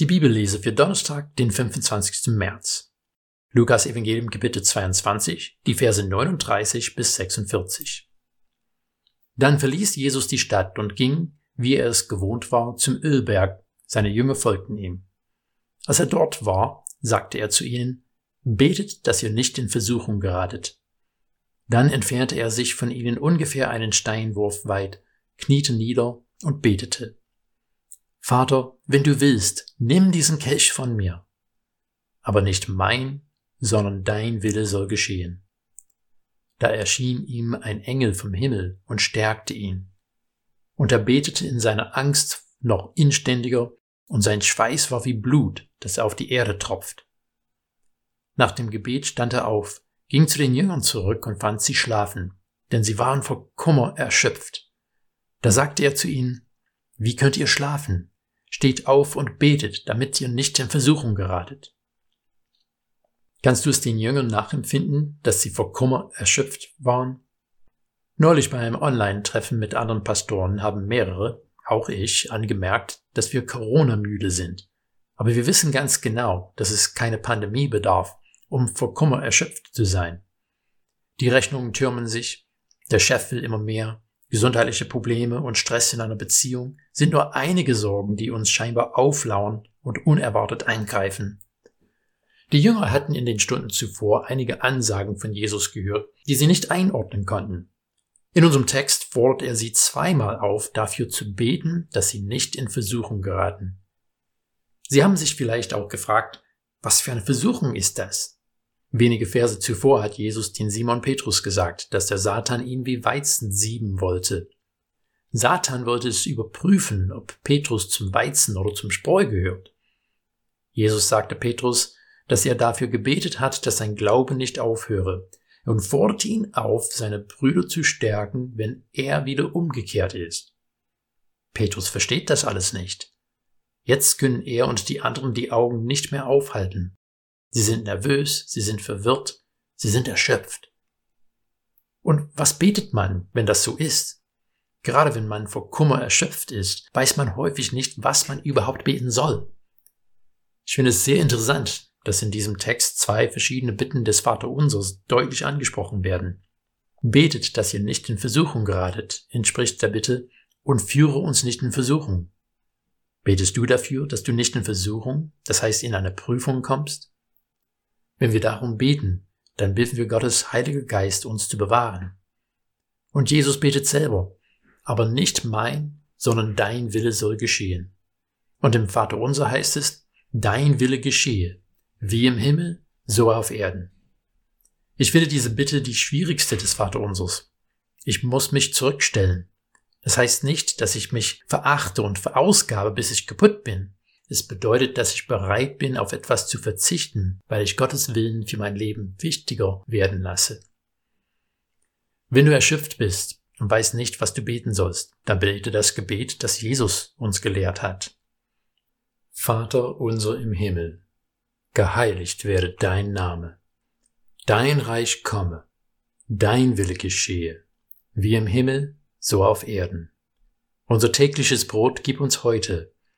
Die Bibellese für Donnerstag, den 25. März. Lukas Evangelium Kapitel 22, die Verse 39 bis 46. Dann verließ Jesus die Stadt und ging, wie er es gewohnt war, zum Ölberg. Seine Jünger folgten ihm. Als er dort war, sagte er zu ihnen, Betet, dass ihr nicht in Versuchung geratet. Dann entfernte er sich von ihnen ungefähr einen Steinwurf weit, kniete nieder und betete. Vater, wenn du willst, nimm diesen Kelch von mir. Aber nicht mein, sondern dein Wille soll geschehen. Da erschien ihm ein Engel vom Himmel und stärkte ihn. Und er betete in seiner Angst noch inständiger, und sein Schweiß war wie Blut, das auf die Erde tropft. Nach dem Gebet stand er auf, ging zu den Jüngern zurück und fand sie schlafen, denn sie waren vor Kummer erschöpft. Da sagte er zu ihnen, Wie könnt ihr schlafen? Steht auf und betet, damit ihr nicht in Versuchung geratet. Kannst du es den Jüngern nachempfinden, dass sie vor Kummer erschöpft waren? Neulich bei einem Online-Treffen mit anderen Pastoren haben mehrere, auch ich, angemerkt, dass wir Corona-müde sind. Aber wir wissen ganz genau, dass es keine Pandemie bedarf, um vor Kummer erschöpft zu sein. Die Rechnungen türmen sich, der Chef will immer mehr, Gesundheitliche Probleme und Stress in einer Beziehung sind nur einige Sorgen, die uns scheinbar auflauern und unerwartet eingreifen. Die Jünger hatten in den Stunden zuvor einige Ansagen von Jesus gehört, die sie nicht einordnen konnten. In unserem Text fordert er sie zweimal auf, dafür zu beten, dass sie nicht in Versuchung geraten. Sie haben sich vielleicht auch gefragt, was für eine Versuchung ist das? Wenige Verse zuvor hat Jesus den Simon Petrus gesagt, dass der Satan ihn wie Weizen sieben wollte. Satan wollte es überprüfen, ob Petrus zum Weizen oder zum Spreu gehört. Jesus sagte Petrus, dass er dafür gebetet hat, dass sein Glaube nicht aufhöre, und forderte ihn auf, seine Brüder zu stärken, wenn er wieder umgekehrt ist. Petrus versteht das alles nicht. Jetzt können er und die anderen die Augen nicht mehr aufhalten. Sie sind nervös, sie sind verwirrt, sie sind erschöpft. Und was betet man, wenn das so ist? Gerade wenn man vor Kummer erschöpft ist, weiß man häufig nicht, was man überhaupt beten soll. Ich finde es sehr interessant, dass in diesem Text zwei verschiedene Bitten des Vaterunsers deutlich angesprochen werden. Betet, dass ihr nicht in Versuchung geratet, entspricht der Bitte, und führe uns nicht in Versuchung. Betest du dafür, dass du nicht in Versuchung, das heißt in eine Prüfung kommst? Wenn wir darum beten, dann bitten wir Gottes Heiliger Geist, uns zu bewahren. Und Jesus betet selber, aber nicht mein, sondern dein Wille soll geschehen. Und im Vater unser heißt es, dein Wille geschehe, wie im Himmel, so auf Erden. Ich finde diese Bitte die schwierigste des Vaterunsers. Ich muss mich zurückstellen. Das heißt nicht, dass ich mich verachte und verausgabe, bis ich kaputt bin. Es bedeutet, dass ich bereit bin, auf etwas zu verzichten, weil ich Gottes Willen für mein Leben wichtiger werden lasse. Wenn du erschöpft bist und weißt nicht, was du beten sollst, dann bete das Gebet, das Jesus uns gelehrt hat. Vater unser im Himmel, geheiligt werde dein Name, dein Reich komme, dein Wille geschehe, wie im Himmel, so auf Erden. Unser tägliches Brot gib uns heute